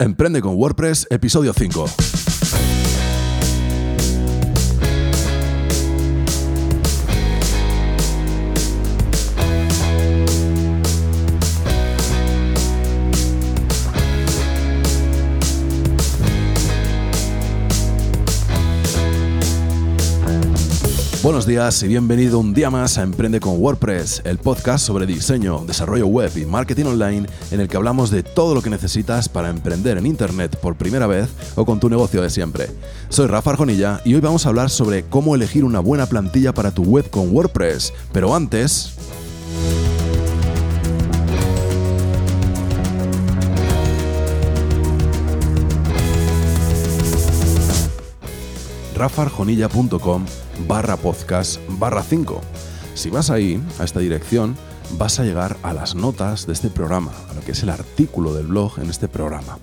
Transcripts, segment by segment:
Emprende con WordPress, episodio 5. Buenos días y bienvenido un día más a Emprende con WordPress, el podcast sobre diseño, desarrollo web y marketing online en el que hablamos de todo lo que necesitas para emprender en Internet por primera vez o con tu negocio de siempre. Soy Rafa Arjonilla y hoy vamos a hablar sobre cómo elegir una buena plantilla para tu web con WordPress. Pero antes... rafarjonilla.com barra podcast barra 5. Si vas ahí, a esta dirección, vas a llegar a las notas de este programa, a lo que es el artículo del blog en este programa.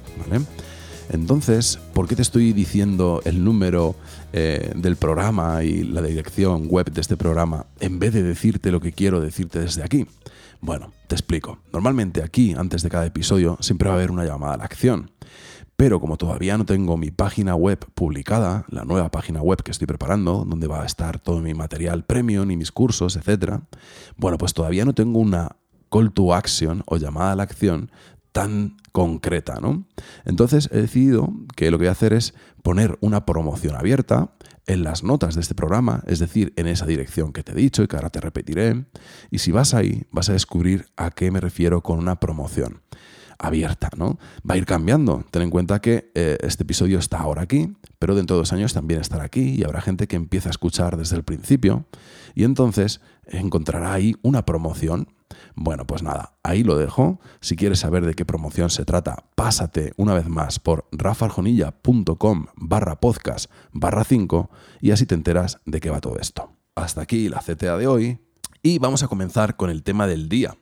Entonces, ¿por qué te estoy diciendo el número eh, del programa y la dirección web de este programa en vez de decirte lo que quiero decirte desde aquí? Bueno, te explico. Normalmente aquí, antes de cada episodio, siempre va a haber una llamada a la acción. Pero como todavía no tengo mi página web publicada, la nueva página web que estoy preparando, donde va a estar todo mi material premium y mis cursos, etc., bueno, pues todavía no tengo una call to action o llamada a la acción tan concreta, ¿no? Entonces he decidido que lo que voy a hacer es poner una promoción abierta en las notas de este programa, es decir, en esa dirección que te he dicho y que ahora te repetiré. Y si vas ahí, vas a descubrir a qué me refiero con una promoción abierta, ¿no? Va a ir cambiando. Ten en cuenta que eh, este episodio está ahora aquí, pero dentro de dos años también estará aquí y habrá gente que empieza a escuchar desde el principio y entonces encontrará ahí una promoción. Bueno, pues nada, ahí lo dejo. Si quieres saber de qué promoción se trata, pásate una vez más por rafarjonilla.com barra podcast barra 5 y así te enteras de qué va todo esto. Hasta aquí la CTA de hoy y vamos a comenzar con el tema del día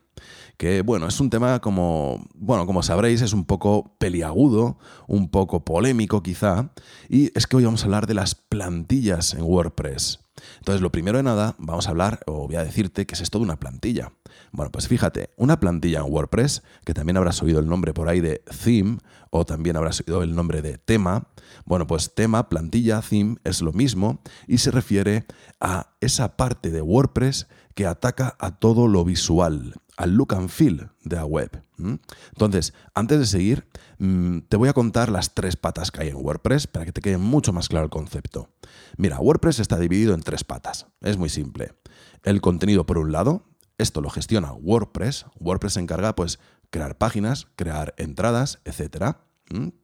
que bueno, es un tema como, bueno, como sabréis, es un poco peliagudo, un poco polémico quizá, y es que hoy vamos a hablar de las plantillas en WordPress. Entonces, lo primero de nada, vamos a hablar, o voy a decirte que es esto de una plantilla. Bueno, pues fíjate, una plantilla en WordPress, que también habrás oído el nombre por ahí de theme, o también habrás oído el nombre de tema. Bueno, pues tema, plantilla, theme es lo mismo y se refiere a esa parte de WordPress que ataca a todo lo visual, al look and feel de la web. Entonces, antes de seguir, mm, te voy a contar las tres patas que hay en WordPress para que te quede mucho más claro el concepto. Mira, WordPress está dividido en tres patas. Es muy simple. El contenido por un lado, esto lo gestiona WordPress. WordPress se encarga, pues, crear páginas, crear entradas, etc.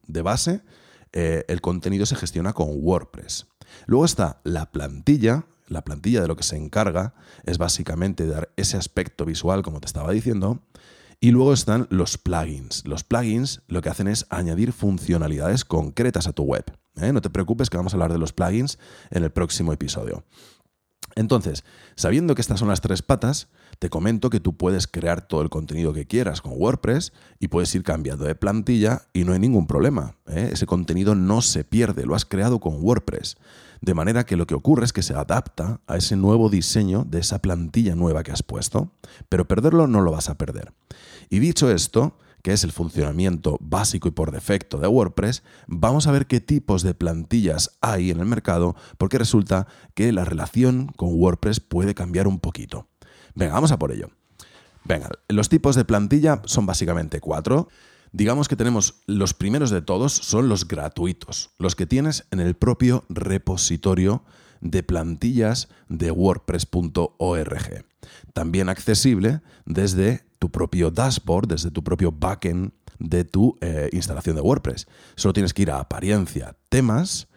De base, eh, el contenido se gestiona con WordPress. Luego está la plantilla, la plantilla de lo que se encarga es básicamente dar ese aspecto visual, como te estaba diciendo. Y luego están los plugins. Los plugins lo que hacen es añadir funcionalidades concretas a tu web. ¿eh? No te preocupes que vamos a hablar de los plugins en el próximo episodio. Entonces, sabiendo que estas son las tres patas, te comento que tú puedes crear todo el contenido que quieras con WordPress y puedes ir cambiando de plantilla y no hay ningún problema. ¿eh? Ese contenido no se pierde, lo has creado con WordPress. De manera que lo que ocurre es que se adapta a ese nuevo diseño de esa plantilla nueva que has puesto, pero perderlo no lo vas a perder. Y dicho esto, que es el funcionamiento básico y por defecto de WordPress, vamos a ver qué tipos de plantillas hay en el mercado, porque resulta que la relación con WordPress puede cambiar un poquito. Venga, vamos a por ello. Venga, los tipos de plantilla son básicamente cuatro. Digamos que tenemos los primeros de todos, son los gratuitos, los que tienes en el propio repositorio de plantillas de wordpress.org. También accesible desde tu propio dashboard, desde tu propio backend de tu eh, instalación de WordPress. Solo tienes que ir a apariencia, temas,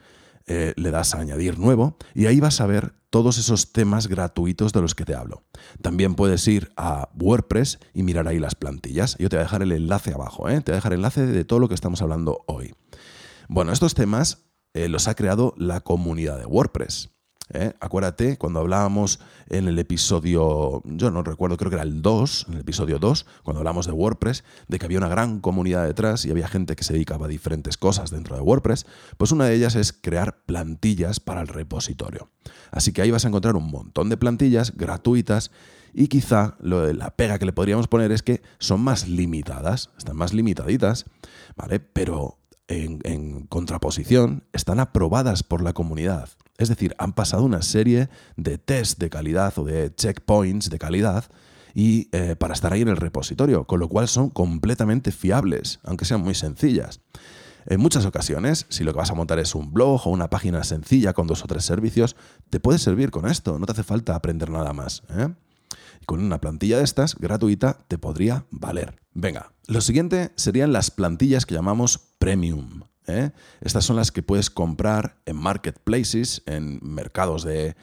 eh, le das a añadir nuevo y ahí vas a ver todos esos temas gratuitos de los que te hablo. También puedes ir a WordPress y mirar ahí las plantillas. Yo te voy a dejar el enlace abajo, ¿eh? te voy a dejar el enlace de todo lo que estamos hablando hoy. Bueno, estos temas eh, los ha creado la comunidad de WordPress. ¿Eh? Acuérdate, cuando hablábamos en el episodio, yo no recuerdo, creo que era el 2, en el episodio 2, cuando hablamos de WordPress, de que había una gran comunidad detrás y había gente que se dedicaba a diferentes cosas dentro de WordPress, pues una de ellas es crear plantillas para el repositorio. Así que ahí vas a encontrar un montón de plantillas gratuitas y quizá la pega que le podríamos poner es que son más limitadas, están más limitaditas, ¿vale? Pero en, contraposición, están aprobadas por la comunidad. Es decir, han pasado una serie de test de calidad o de checkpoints de calidad y eh, para estar ahí en el repositorio, con lo cual son completamente fiables, aunque sean muy sencillas. En muchas ocasiones, si lo que vas a montar es un blog o una página sencilla con dos o tres servicios, te puede servir con esto, no te hace falta aprender nada más. ¿eh? Con una plantilla de estas, gratuita, te podría valer. Venga, lo siguiente serían las plantillas que llamamos premium. ¿eh? Estas son las que puedes comprar en marketplaces, en mercados de,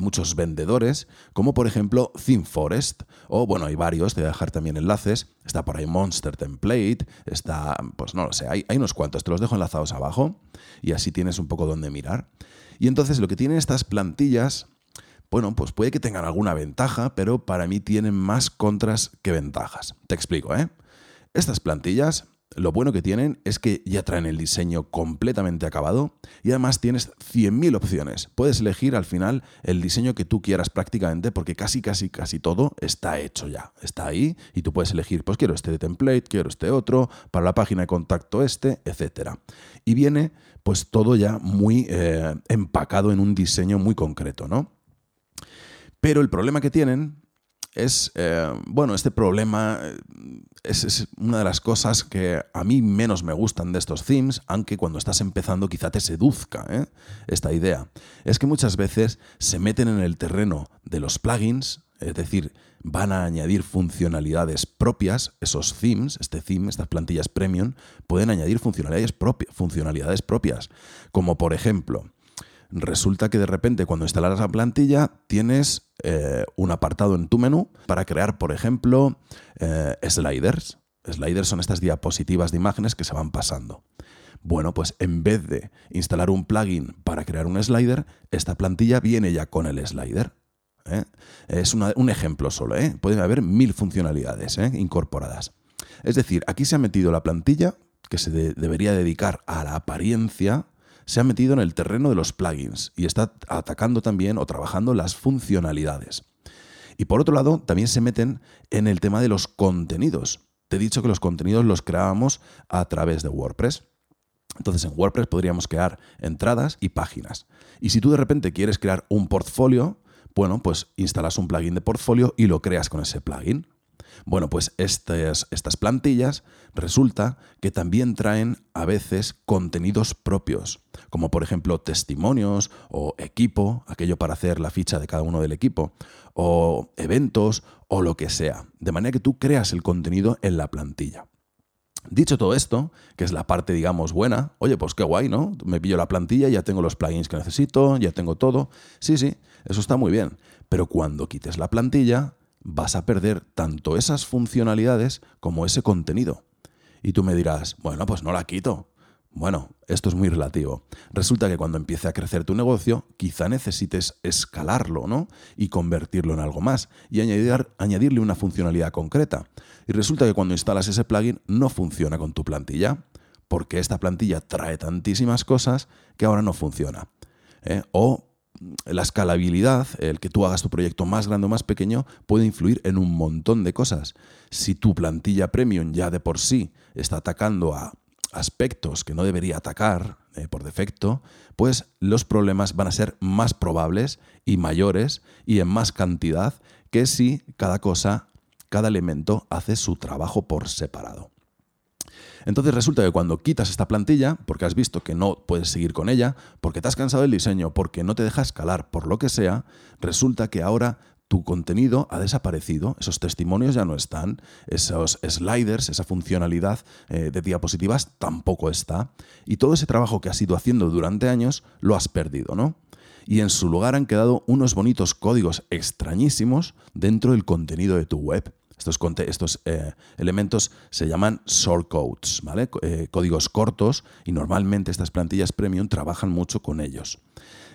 muchos vendedores, como por ejemplo ThemeForest, o bueno, hay varios, te voy a dejar también enlaces, está por ahí Monster Template, está, pues no lo sé, hay, hay unos cuantos, te los dejo enlazados abajo y así tienes un poco donde mirar. Y entonces lo que tienen estas plantillas bueno, pues puede que tengan alguna ventaja, pero para mí tienen más contras que ventajas. Te explico, ¿eh? Estas plantillas lo bueno que tienen es que ya traen el diseño completamente acabado y además tienes 100.000 opciones. Puedes elegir al final el diseño que tú quieras prácticamente porque casi, casi, casi todo está hecho ya. Está ahí y tú puedes elegir, pues quiero este template, quiero este otro, para la página de contacto este, etc. Y viene pues todo ya muy eh, empacado en un diseño muy concreto, ¿no? Pero el problema que tienen es, eh, bueno, este problema eh, es, una de las cosas que a mí menos me gustan de estos themes, aunque cuando estás empezando quizá te seduzca ¿eh? esta idea. Es que muchas veces se meten en el terreno de los plugins, es decir, van a añadir funcionalidades propias, esos themes, este theme, estas plantillas premium, pueden añadir funcionalidades, funcionalidades propias, como por ejemplo, resulta que de repente cuando instalas la plantilla tienes eh, un apartado en tu menú para crear, por ejemplo, eh, sliders. Sliders son estas diapositivas de imágenes que se van pasando. Bueno, pues en vez de instalar un plugin para crear un slider, esta plantilla viene ya con el slider. ¿eh? Es un ejemplo solo, pueden haber mil funcionalidades incorporadas. Es decir, aquí se ha metido la plantilla que se debería dedicar a la apariencia se ha metido en el terreno de los plugins y está atacando también o trabajando las funcionalidades. Y por otro lado, también se meten en el tema de los contenidos. Te he dicho que los contenidos los creábamos a través de WordPress. Entonces en WordPress podríamos crear entradas y páginas. Y si tú de repente quieres crear un portfolio, bueno, pues instalas un plugin de portfolio y lo creas con ese plugin. Bueno, pues estas, estas plantillas resulta que también traen a veces contenidos propios, como por ejemplo testimonios o equipo, aquello para hacer la ficha de cada uno del equipo, o eventos o lo que sea, de manera que tú creas el contenido en la plantilla. Dicho todo esto, que es la parte, digamos, buena, oye, pues qué guay, ¿no? Me pillo la plantilla, ya tengo los plugins que necesito, ya tengo todo. Sí, sí, eso está muy bien. Pero cuando quites la plantilla, vas a perder tanto esas funcionalidades como ese contenido. Y tú me dirás, bueno, pues no la quito. Bueno, esto es muy relativo. Resulta que cuando empiece a crecer tu negocio, quizá necesites escalarlo, ¿no? Y convertirlo en algo más y añadir, añadirle una funcionalidad concreta. Y resulta que cuando instalas ese plugin no funciona con tu plantilla, porque esta plantilla trae tantísimas cosas que ahora no funciona. ¿eh? O la escalabilidad, el que tú hagas tu proyecto más grande o más pequeño, puede influir en un montón de cosas. Si tu plantilla premium ya de por sí está atacando a aspectos que no debería atacar eh, por defecto, pues los problemas van a ser más probables y mayores y en más cantidad que si cada cosa, cada elemento hace su trabajo por separado. Entonces resulta que cuando quitas esta plantilla, porque has visto que no puedes seguir con ella, porque te has cansado del diseño, porque no te deja escalar, por lo que sea, resulta que ahora tu contenido ha desaparecido, esos testimonios ya no están, esos sliders, esa funcionalidad eh, de diapositivas tampoco está, y todo ese trabajo que has ido haciendo durante años lo has perdido, ¿no? Y en su lugar han quedado unos bonitos códigos extrañísimos dentro del contenido de tu web. Estos, eh, elementos se llaman shortcodes, ¿vale? Eh, códigos cortos y normalmente estas plantillas premium trabajan mucho con ellos.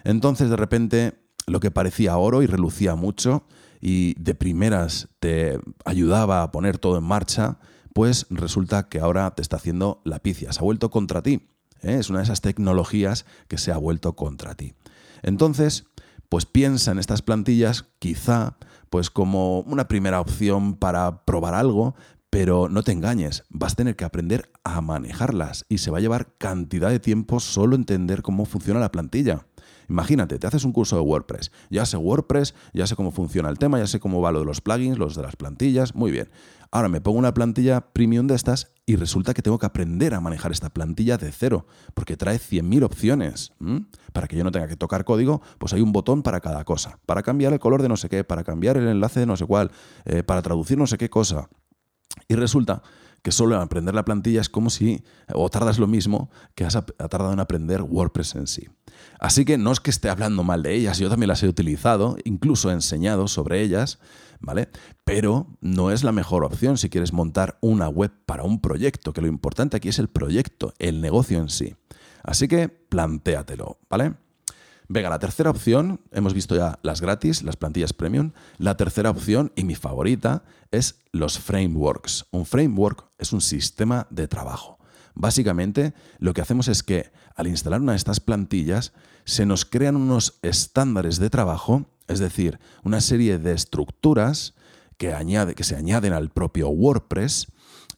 Entonces, de repente, lo que parecía oro y relucía mucho y de primeras te ayudaba a poner todo en marcha, pues resulta que ahora te está haciendo la picia, se ha vuelto contra ti. ¿eh? Es una de esas tecnologías que se ha vuelto contra ti. Entonces, pues piensa en estas plantillas quizá pues como una primera opción para probar algo, Pero no te engañes, vas a tener que aprender a manejarlas y se va a llevar cantidad de tiempo solo entender cómo funciona la plantilla. Imagínate, te haces un curso de WordPress. Ya sé WordPress, ya sé cómo funciona el tema, ya sé cómo va lo de los plugins, los de las plantillas. Muy bien. Ahora me pongo una plantilla premium de estas y resulta que tengo que aprender a manejar esta plantilla de cero, porque trae 100.000 opciones. Para que yo no tenga que tocar código, pues hay un botón para cada cosa. Para cambiar el color de no sé qué, para cambiar el enlace de no sé cuál, eh, para traducir no sé qué cosa. Y resulta que solo aprender la plantilla es como si, o tardas lo mismo que has tardado en aprender WordPress en sí. Así que no es que esté hablando mal de ellas, yo también las he utilizado, incluso he enseñado sobre ellas, ¿vale? Pero no es la mejor opción si quieres montar una web para un proyecto, que lo importante aquí es el proyecto, el negocio en sí. Así que plantéatelo, ¿vale? Venga, la tercera opción, hemos visto ya las gratis, las plantillas premium. La tercera opción, y mi favorita, es los frameworks. Un framework es un sistema de trabajo. Básicamente, lo que hacemos es que al instalar una de estas plantillas, se nos crean unos estándares de trabajo, es decir, una serie de estructuras que, añade, que se añaden al propio WordPress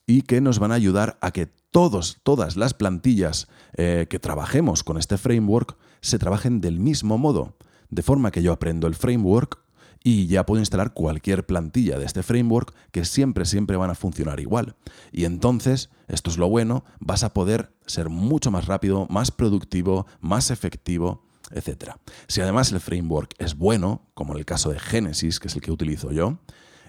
y que nos van a ayudar a que todos, todas las plantillas eh, que trabajemos con este framework se trabajen del mismo modo, de forma que yo aprendo el framework y ya puedo instalar cualquier plantilla de este framework que siempre, siempre van a funcionar igual. Y entonces, esto es lo bueno, vas a poder ser mucho más rápido, más productivo, más efectivo, etc. Si además el framework es bueno, como en el caso de Genesis, que es el que utilizo yo,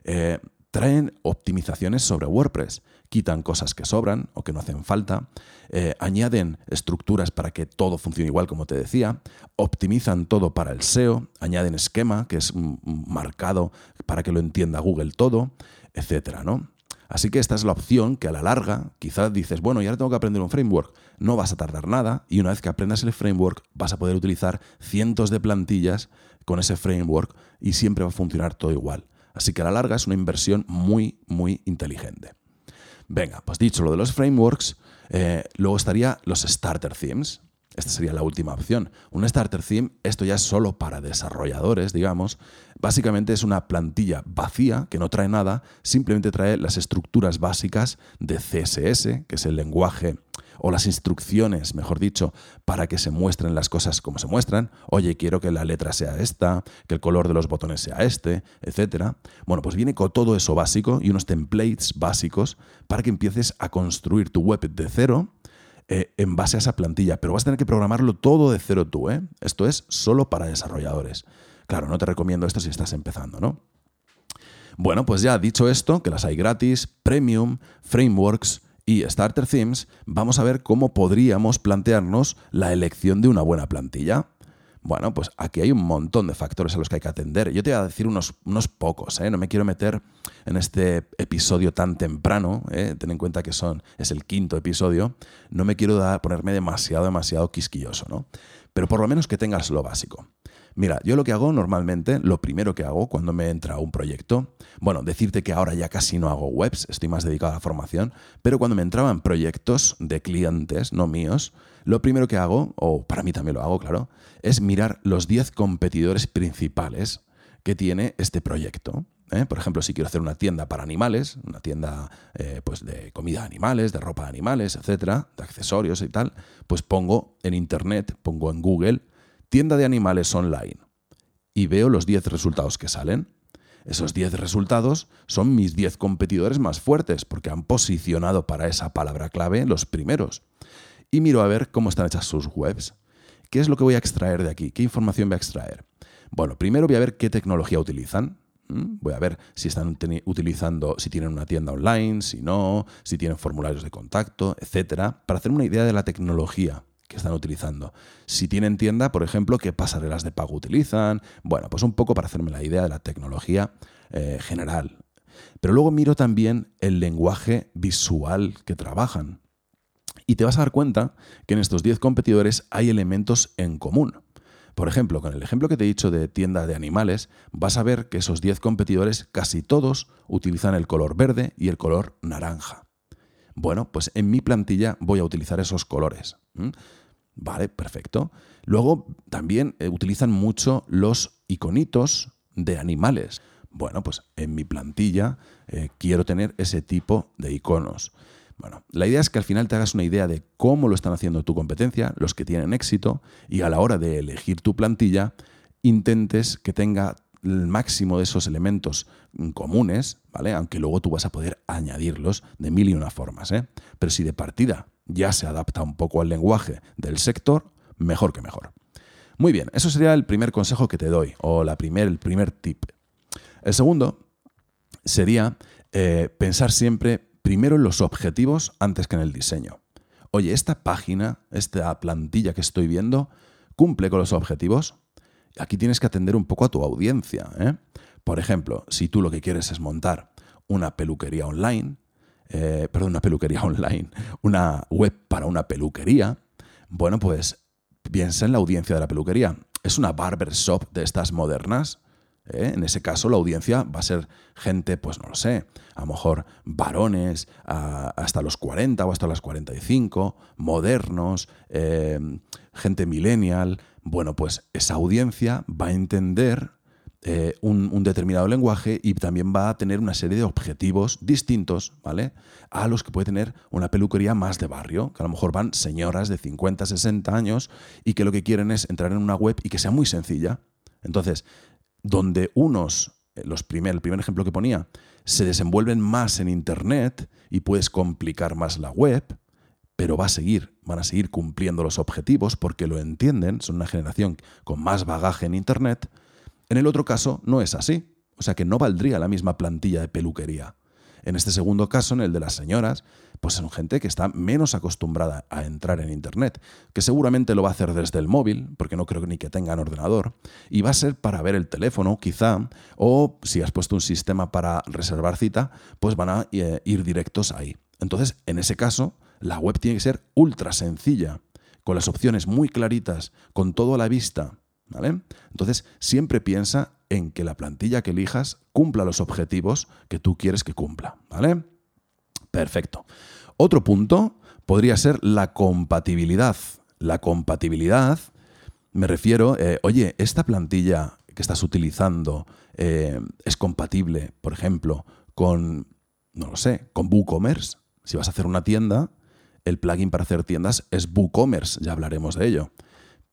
eh, traen optimizaciones sobre WordPress quitan cosas que sobran o que no hacen falta, eh, añaden estructuras para que todo funcione igual como te decía, optimizan todo para el SEO, añaden esquema que es marcado para que lo entienda Google todo, etcétera, ¿no? Así que esta es la opción que a la larga quizás dices, bueno, ya tengo que aprender un framework. No vas a tardar nada y una vez que aprendas el framework vas a poder utilizar cientos de plantillas con ese framework y siempre va a funcionar todo igual. Así que a la larga es una inversión muy, muy inteligente. Venga, pues dicho lo de los frameworks, eh, luego estaría los starter themes. Esta sería la última opción. Un starter theme, esto ya es solo para desarrolladores, digamos. Básicamente es una plantilla vacía que no trae nada, simplemente trae las estructuras básicas de CSS, que es el lenguaje o las instrucciones, mejor dicho, para que se muestren las cosas como se muestran. Oye, quiero que la letra sea esta, que el color de los botones sea este, etc. Bueno, pues viene con todo eso básico y unos templates básicos para que empieces a construir tu web de cero eh, en base a esa plantilla, pero vas a tener que programarlo todo de cero tú, ¿eh? Esto es solo para desarrolladores. Claro, no te recomiendo esto si estás empezando, ¿no? Bueno, pues ya dicho esto, que las hay gratis, premium, frameworks, y Starter Themes, vamos a ver cómo podríamos plantearnos la elección de una buena plantilla. Bueno, pues aquí hay un montón de factores a los que hay que atender. Yo te voy a decir unos, unos pocos, ¿eh? no me quiero meter en este episodio tan temprano, ¿eh? ten en cuenta que son, es el quinto episodio, no me quiero ponerme demasiado, demasiado quisquilloso, ¿no? Pero por lo menos que tengas lo básico. Mira, yo lo que hago normalmente, lo primero que hago cuando me entra un proyecto, bueno, decirte que ahora ya casi no hago webs, estoy más dedicado a la formación, pero cuando me entraban proyectos de clientes, no míos, lo primero que hago, o para mí también lo hago, claro, es mirar los 10 competidores principales que tiene este proyecto. ¿eh? Por ejemplo, si quiero hacer una tienda para animales, una tienda eh, pues de comida de animales, de ropa de animales, etcétera, de accesorios y tal, pues pongo en internet, pongo en Google tienda de animales online y veo los 10 resultados que salen. Esos 10 resultados son mis 10 competidores más fuertes porque han posicionado para esa palabra clave los primeros. Y miro a ver cómo están hechas sus webs. ¿Qué es lo que voy a extraer de aquí? ¿Qué información voy a extraer? Bueno, primero voy a ver qué tecnología utilizan. Voy a ver si están utilizando, si tienen una tienda online, si no, si tienen formularios de contacto, etcétera, para hacerme una idea de la tecnología que están utilizando. Si tienen tienda, por ejemplo, qué pasarelas de pago utilizan. Bueno, pues un poco para hacerme la idea de la tecnología eh, general. Pero luego miro también el lenguaje visual que trabajan. Y te vas a dar cuenta que en estos 10 competidores hay elementos en común. Por ejemplo, con el ejemplo que te he dicho de tienda de animales, vas a ver que esos 10 competidores casi todos utilizan el color verde y el color naranja. Bueno, pues en mi plantilla voy a utilizar esos colores. Vale, perfecto. Luego también eh, utilizan mucho los iconitos de animales. Bueno, pues en mi plantilla eh, quiero tener ese tipo de iconos. Bueno, la idea es que al final te hagas una idea de cómo lo están haciendo tu competencia, los que tienen éxito, y a la hora de elegir tu plantilla, intentes que tenga el máximo de esos elementos comunes, ¿vale? Aunque luego tú vas a poder añadirlos de mil y una formas, ¿eh? Pero si de partida ya se adapta un poco al lenguaje del sector, mejor que mejor. Muy bien, eso sería el primer consejo que te doy, o la primer, el primer tip. El segundo sería eh, pensar siempre primero en los objetivos antes que en el diseño. Oye, esta página, esta plantilla que estoy viendo, cumple con los objetivos. Aquí tienes que atender un poco a tu audiencia. ¿eh? Por ejemplo, si tú lo que quieres es montar una peluquería online, eh, perdón, una peluquería online, una web para una peluquería, bueno, pues piensa en la audiencia de la peluquería. ¿Es una barber shop de estas modernas? ¿Eh? En ese caso, la audiencia va a ser gente, pues no lo sé, a lo mejor varones hasta los 40 o hasta los 45, modernos, eh, gente millennial. Bueno, pues esa audiencia va a entender eh, un, determinado lenguaje y también va a tener una serie de objetivos distintos, ¿vale? A los que puede tener una peluquería más de barrio, que a lo mejor van señoras de 50, 60 años y que lo que quieren es entrar en una web y que sea muy sencilla. Entonces, donde unos, eh, los primer, el primer ejemplo que ponía, se desenvuelven más en Internet y puedes complicar más la web, pero va a seguir, van a seguir cumpliendo los objetivos porque lo entienden, son una generación con más bagaje en Internet, en el otro caso no es así, o sea que no valdría la misma plantilla de peluquería. En este segundo caso, en el de las señoras, pues son gente que está menos acostumbrada a entrar en Internet, que seguramente lo va a hacer desde el móvil, porque no creo ni que tengan ordenador, y va a ser para ver el teléfono, quizá, o si has puesto un sistema para reservar cita, pues van a eh, ir directos ahí. Entonces, en ese caso, la web tiene que ser ultra sencilla, con las opciones muy claritas, con todo a la vista, entonces, siempre piensa en que la plantilla que elijas cumpla los objetivos que tú quieres que cumpla, ¿vale? Perfecto. Otro punto podría ser la compatibilidad. La compatibilidad, me refiero, eh, oye, esta plantilla que estás utilizando eh, es compatible, por ejemplo, con, no lo sé, con WooCommerce. Si vas a hacer una tienda, el plugin para hacer tiendas es WooCommerce, ya hablaremos de ello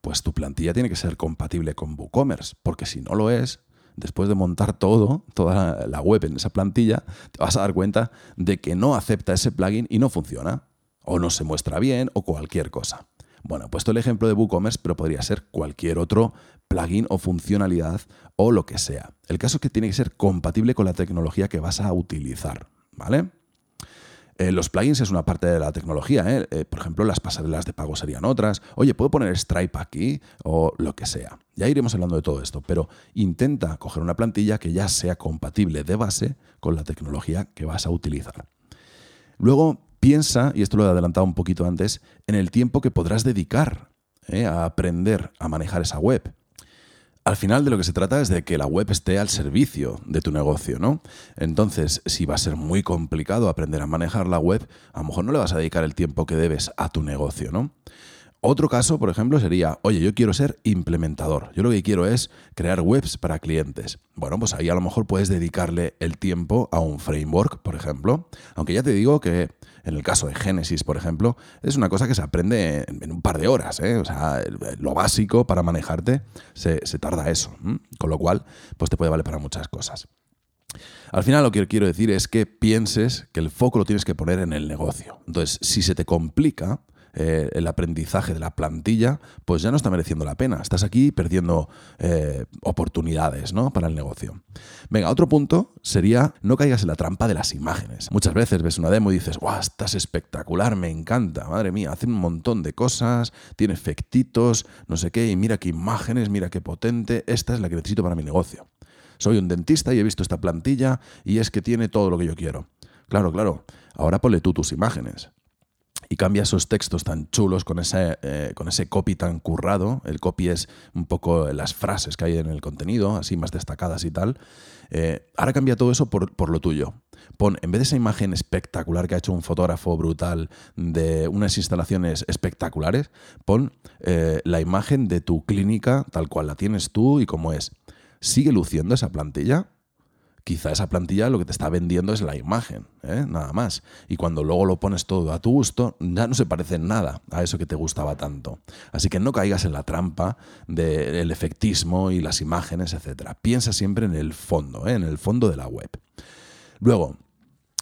pues tu plantilla tiene que ser compatible con WooCommerce, porque si no lo es, después de montar todo, toda la web en esa plantilla, te vas a dar cuenta de que no acepta ese plugin y no funciona, o no se muestra bien, o cualquier cosa. Bueno, he puesto el ejemplo de WooCommerce, pero podría ser cualquier otro plugin o funcionalidad o lo que sea. El caso es que tiene que ser compatible con la tecnología que vas a utilizar, ¿vale? Eh, los plugins es una parte de la tecnología. ¿eh? ¿eh? por ejemplo, las pasarelas de pago serían otras. Oye, ¿puedo poner Stripe aquí? O lo que sea. Ya iremos hablando de todo esto, pero intenta coger una plantilla que ya sea compatible de base con la tecnología que vas a utilizar. Luego piensa, y esto lo he adelantado un poquito antes, en el tiempo que podrás dedicar a aprender a manejar esa web. Al final de lo que se trata es de que la web esté al servicio de tu negocio, ¿no? Entonces, si va a ser muy complicado aprender a manejar la web, a lo mejor no le vas a dedicar el tiempo que debes a tu negocio, ¿no? Otro caso, por ejemplo, sería, oye, yo quiero ser implementador, yo lo que quiero es crear webs para clientes. Bueno, pues ahí a lo mejor puedes dedicarle el tiempo a un framework, por ejemplo, aunque ya te digo que en el caso de Genesis, por ejemplo, es una cosa que se aprende en, un par de horas, ¿eh? o sea, lo básico para manejarte se, tarda eso, con lo cual, pues te puede valer para muchas cosas. Al final lo que quiero decir es que pienses que el foco lo tienes que poner en el negocio. Entonces, si se te complica, eh, el aprendizaje de la plantilla, pues ya no está mereciendo la pena. Estás aquí perdiendo eh, oportunidades ¿no? para el negocio. Venga, otro punto sería no caigas en la trampa de las imágenes. Muchas veces ves una demo y dices, ¡guau! Estás espectacular, me encanta, madre mía, hace un montón de cosas, tiene efectitos, no sé qué, y mira qué imágenes, mira qué potente, esta es la que necesito para mi negocio. Soy un dentista y he visto esta plantilla y es que tiene todo lo que yo quiero. Claro, claro. Ahora ponle tú tus imágenes y cambia esos textos tan chulos con ese, eh, con ese copy tan currado. El copy es un poco las frases que hay en el contenido, así más destacadas y tal. Eh, ahora cambia todo eso por, lo tuyo. Pon, en vez de esa imagen espectacular que ha hecho un fotógrafo brutal de unas instalaciones espectaculares, pon eh, la imagen de tu clínica tal cual la tienes tú y como es. ¿Sigue luciendo esa plantilla? Quizá esa plantilla lo que te está vendiendo es la imagen, ¿eh? nada más. Y cuando luego lo pones todo a tu gusto, ya no se parece en nada a eso que te gustaba tanto. Así que no caigas en la trampa del efectismo y las imágenes, etc. Piensa siempre en el fondo, ¿eh? en el fondo de la web. Luego,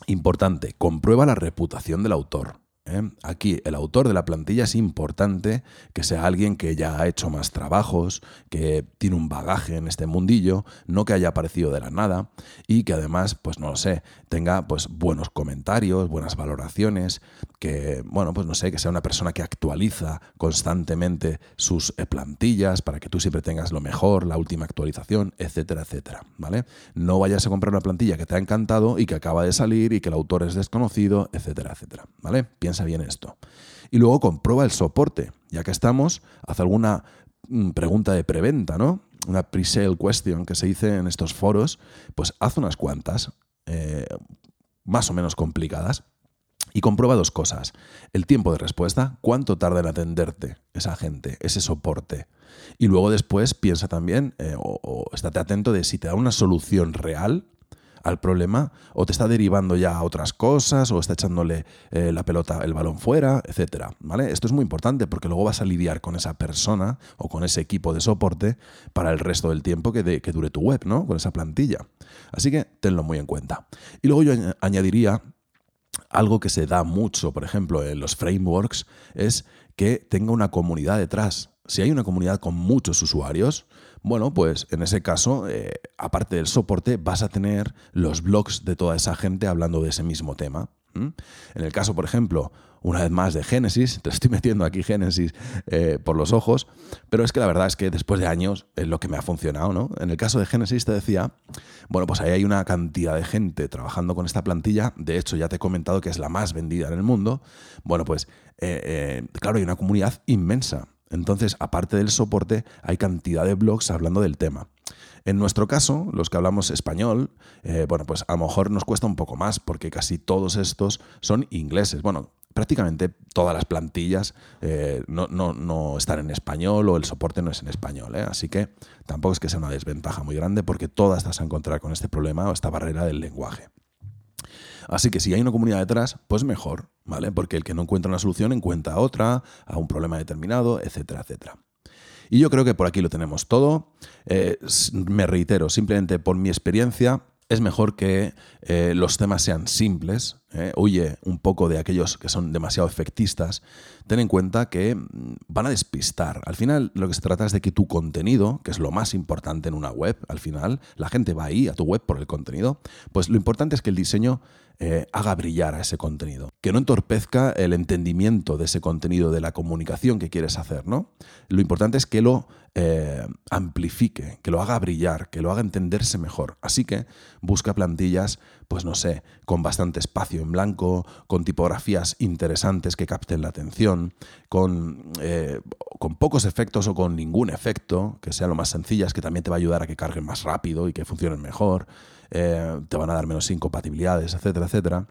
importante, comprueba la reputación del autor. ¿Eh? Aquí el autor de la plantilla es importante que sea alguien que ya ha hecho más trabajos, que tiene un bagaje en este mundillo, no que haya aparecido de la nada y que además, pues no lo sé, tenga pues buenos comentarios, buenas valoraciones, que bueno, pues no sé, que sea una persona que actualiza constantemente sus eh, plantillas para que tú siempre tengas lo mejor, la última actualización, etcétera, etcétera, ¿vale? No vayas a comprar una plantilla que te ha encantado y que acaba de salir y que el autor es desconocido, etcétera, etcétera, ¿vale? Bien esto. Y luego comprueba el soporte. Ya que estamos, haz alguna mm, pregunta de preventa, ¿no? Una pre-sale question que se dice en estos foros, pues haz unas cuantas, eh, más o menos complicadas, y comprueba dos cosas. El tiempo de respuesta, cuánto tarda en atenderte esa gente, ese soporte. Y luego después piensa también, eh, o, o, estate atento de si te da una solución real al problema o te está derivando ya a otras cosas o está echándole eh, la pelota, el balón fuera, etcétera, ¿vale? Esto es muy importante porque luego vas a lidiar con esa persona o con ese equipo de soporte para el resto del tiempo que, que dure tu web, ¿no? Con esa plantilla. Así que tenlo muy en cuenta. Y luego yo añadiría algo que se da mucho, por ejemplo, en los frameworks, es que tenga una comunidad detrás. Si hay una comunidad con muchos usuarios, bueno, pues en ese caso, eh, aparte del soporte, vas a tener los blogs de toda esa gente hablando de ese mismo tema. En el caso, por ejemplo, una vez más de Génesis, te estoy metiendo aquí Génesis eh, por los ojos, pero es que la verdad es que después de años es lo que me ha funcionado, ¿no? En el caso de Génesis te decía, bueno, pues ahí hay una cantidad de gente trabajando con esta plantilla, de hecho ya te he comentado que es la más vendida en el mundo, bueno, pues eh, claro, hay una comunidad inmensa. Entonces, aparte del soporte, hay cantidad de blogs hablando del tema. En nuestro caso, los que hablamos español, eh, bueno, pues a lo mejor nos cuesta un poco más porque casi todos estos son ingleses. Bueno, prácticamente todas las plantillas eh, no, están en español o el soporte no es en español. ¿eh? Así que tampoco es que sea una desventaja muy grande porque todas vas a encontrar con este problema o esta barrera del lenguaje. Así que si hay una comunidad detrás, pues mejor, ¿vale? Porque el que no encuentra una solución encuentra otra, a un problema determinado, etcétera, etcétera. Y yo creo que por aquí lo tenemos todo. Eh, me reitero, simplemente por mi experiencia, es mejor que eh, los temas sean simples, eh, huye un poco de aquellos que son demasiado efectistas, ten en cuenta que mm, van a despistar. Al final lo que se trata es de que tu contenido, que es lo más importante en una web, al final la gente va ahí a tu web por el contenido, pues lo importante es que el diseño eh, haga brillar a ese contenido, que no entorpezca el entendimiento de ese contenido, de la comunicación que quieres hacer, ¿no? Lo importante es que lo eh, amplifique, que lo haga brillar, que lo haga entenderse mejor. Así que busca plantillas, pues no sé, con bastante espacio en blanco, con tipografías interesantes que capten la atención, con, eh, con pocos efectos o con ningún efecto, que sean lo más sencillas, que también te va a ayudar a que carguen más rápido y que funcionen mejor. Eh, te van a dar menos incompatibilidades, etcétera, etcétera.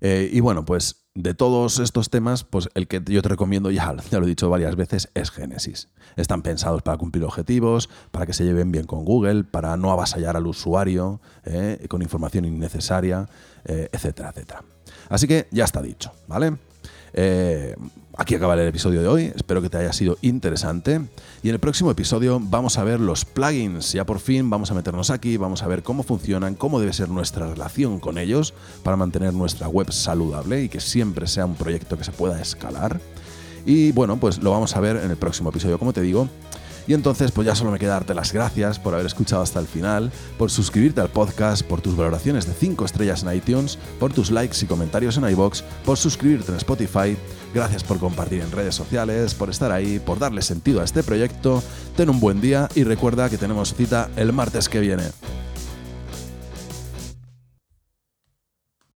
Eh, y bueno, pues de todos estos temas, pues el que yo te recomiendo, ya, lo he dicho varias veces, es Genesis. Están pensados para cumplir objetivos, para que se lleven bien con Google, para no avasallar al usuario eh, con información innecesaria, etcétera, etcétera. Así que ya está dicho, ¿vale? Eh, aquí acaba el episodio de hoy, espero que te haya sido interesante. Y en el próximo episodio vamos a ver los plugins, ya por fin vamos a meternos aquí, vamos a ver cómo funcionan, cómo debe ser nuestra relación con ellos para mantener nuestra web saludable y que siempre sea un proyecto que se pueda escalar. Y bueno, pues lo vamos a ver en el próximo episodio, como te digo. Y entonces, pues ya solo me queda darte las gracias por haber escuchado hasta el final, por suscribirte al podcast, por tus valoraciones de 5 estrellas en iTunes, por tus likes y comentarios en iBox, por suscribirte en Spotify. Gracias por compartir en redes sociales, por estar ahí, por darle sentido a este proyecto. Ten un buen día y recuerda que tenemos cita el martes que viene.